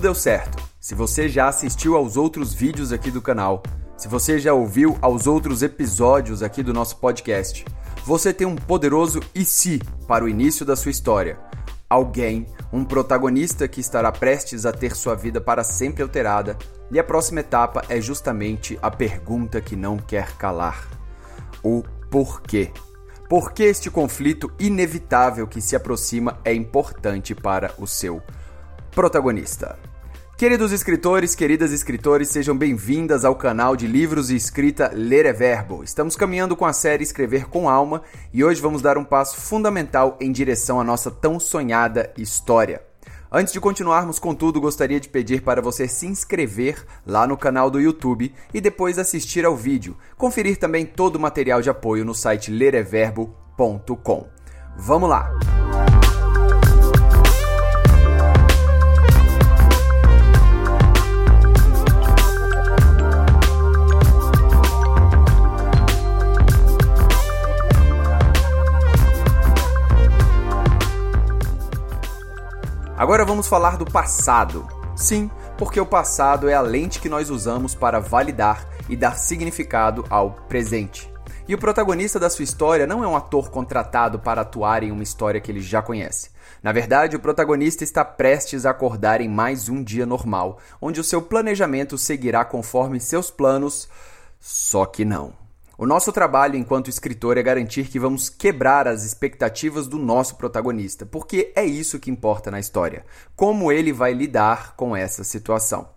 deu certo, se você já assistiu aos outros vídeos aqui do canal, se você já ouviu aos outros episódios aqui do nosso podcast, você tem um poderoso e se para o início da sua história. Alguém, um protagonista que estará prestes a ter sua vida para sempre alterada, e a próxima etapa é justamente a pergunta que não quer calar: o porquê. Por que este conflito inevitável que se aproxima é importante para o seu protagonista? Queridos escritores, queridas escritores, sejam bem-vindas ao canal de livros e escrita Ler é Verbo. Estamos caminhando com a série Escrever com Alma e hoje vamos dar um passo fundamental em direção à nossa tão sonhada história. Antes de continuarmos com tudo, gostaria de pedir para você se inscrever lá no canal do YouTube e depois assistir ao vídeo. Conferir também todo o material de apoio no site lereverbo.com. Vamos lá! Agora vamos falar do passado. Sim, porque o passado é a lente que nós usamos para validar e dar significado ao presente. E o protagonista da sua história não é um ator contratado para atuar em uma história que ele já conhece. Na verdade, o protagonista está prestes a acordar em mais um dia normal, onde o seu planejamento seguirá conforme seus planos, só que não. O nosso trabalho enquanto escritor é garantir que vamos quebrar as expectativas do nosso protagonista, porque é isso que importa na história. Como ele vai lidar com essa situação.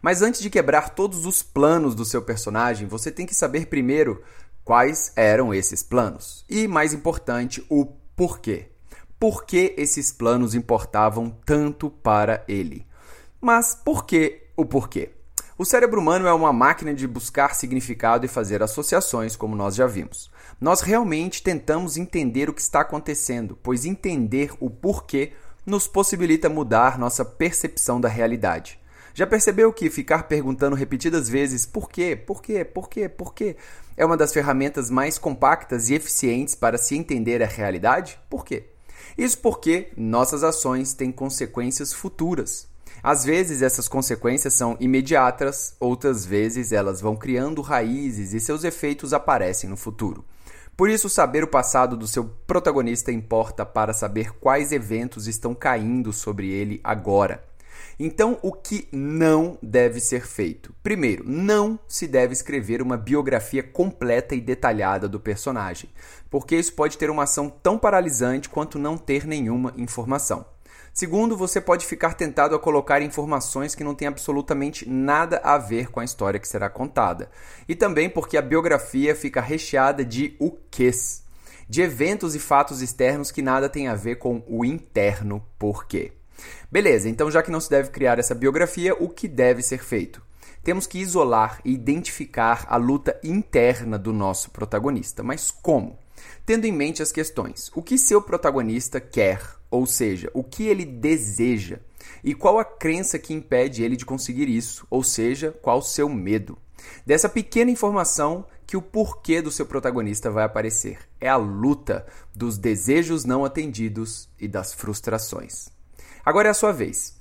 Mas antes de quebrar todos os planos do seu personagem, você tem que saber primeiro quais eram esses planos. E, mais importante, o porquê. Por que esses planos importavam tanto para ele? Mas por que o porquê? O cérebro humano é uma máquina de buscar significado e fazer associações, como nós já vimos. Nós realmente tentamos entender o que está acontecendo, pois entender o porquê nos possibilita mudar nossa percepção da realidade. Já percebeu que ficar perguntando repetidas vezes por quê, por quê, por quê, por quê é uma das ferramentas mais compactas e eficientes para se entender a realidade? Por quê? Isso porque nossas ações têm consequências futuras. Às vezes essas consequências são imediatas, outras vezes elas vão criando raízes e seus efeitos aparecem no futuro. Por isso, saber o passado do seu protagonista importa para saber quais eventos estão caindo sobre ele agora. Então, o que não deve ser feito? Primeiro, não se deve escrever uma biografia completa e detalhada do personagem, porque isso pode ter uma ação tão paralisante quanto não ter nenhuma informação. Segundo, você pode ficar tentado a colocar informações que não têm absolutamente nada a ver com a história que será contada. E também porque a biografia fica recheada de o quês, de eventos e fatos externos que nada tem a ver com o interno porquê. Beleza, então já que não se deve criar essa biografia, o que deve ser feito? Temos que isolar e identificar a luta interna do nosso protagonista. Mas como? Tendo em mente as questões: o que seu protagonista quer, ou seja, o que ele deseja, e qual a crença que impede ele de conseguir isso, ou seja, qual o seu medo. Dessa pequena informação que o porquê do seu protagonista vai aparecer. É a luta dos desejos não atendidos e das frustrações. Agora é a sua vez.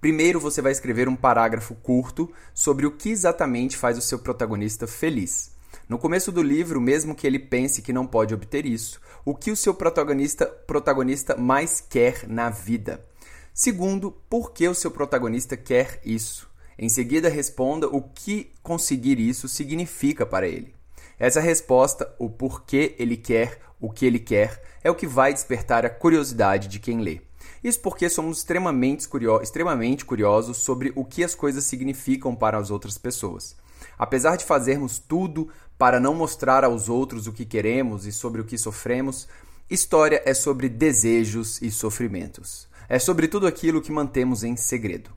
Primeiro você vai escrever um parágrafo curto sobre o que exatamente faz o seu protagonista feliz. No começo do livro, mesmo que ele pense que não pode obter isso, o que o seu protagonista, protagonista mais quer na vida? Segundo, por que o seu protagonista quer isso? Em seguida, responda o que conseguir isso significa para ele. Essa resposta, o porquê ele quer o que ele quer, é o que vai despertar a curiosidade de quem lê. Isso porque somos extremamente, curio extremamente curiosos sobre o que as coisas significam para as outras pessoas. Apesar de fazermos tudo para não mostrar aos outros o que queremos e sobre o que sofremos, história é sobre desejos e sofrimentos. É sobre tudo aquilo que mantemos em segredo.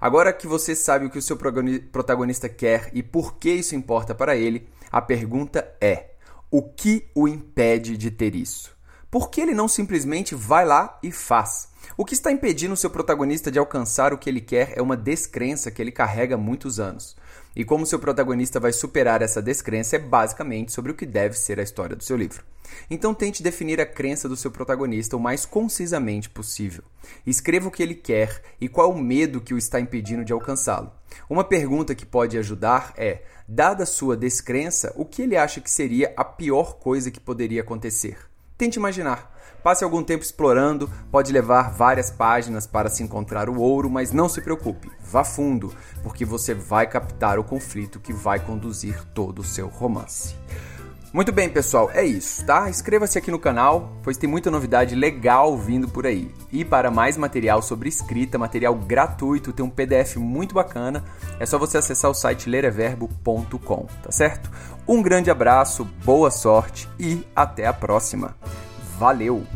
Agora que você sabe o que o seu protagonista quer e por que isso importa para ele, a pergunta é: o que o impede de ter isso? Por que ele não simplesmente vai lá e faz? O que está impedindo o seu protagonista de alcançar o que ele quer é uma descrença que ele carrega há muitos anos. E como seu protagonista vai superar essa descrença é basicamente sobre o que deve ser a história do seu livro. Então tente definir a crença do seu protagonista o mais concisamente possível. Escreva o que ele quer e qual o medo que o está impedindo de alcançá-lo. Uma pergunta que pode ajudar é: dada sua descrença, o que ele acha que seria a pior coisa que poderia acontecer? Tente imaginar. Passe algum tempo explorando, pode levar várias páginas para se encontrar o ouro, mas não se preocupe, vá fundo, porque você vai captar o conflito que vai conduzir todo o seu romance. Muito bem, pessoal, é isso, tá? Inscreva-se aqui no canal, pois tem muita novidade legal vindo por aí. E para mais material sobre escrita, material gratuito, tem um PDF muito bacana, é só você acessar o site lereverbo.com, tá certo? Um grande abraço, boa sorte e até a próxima! Valeu!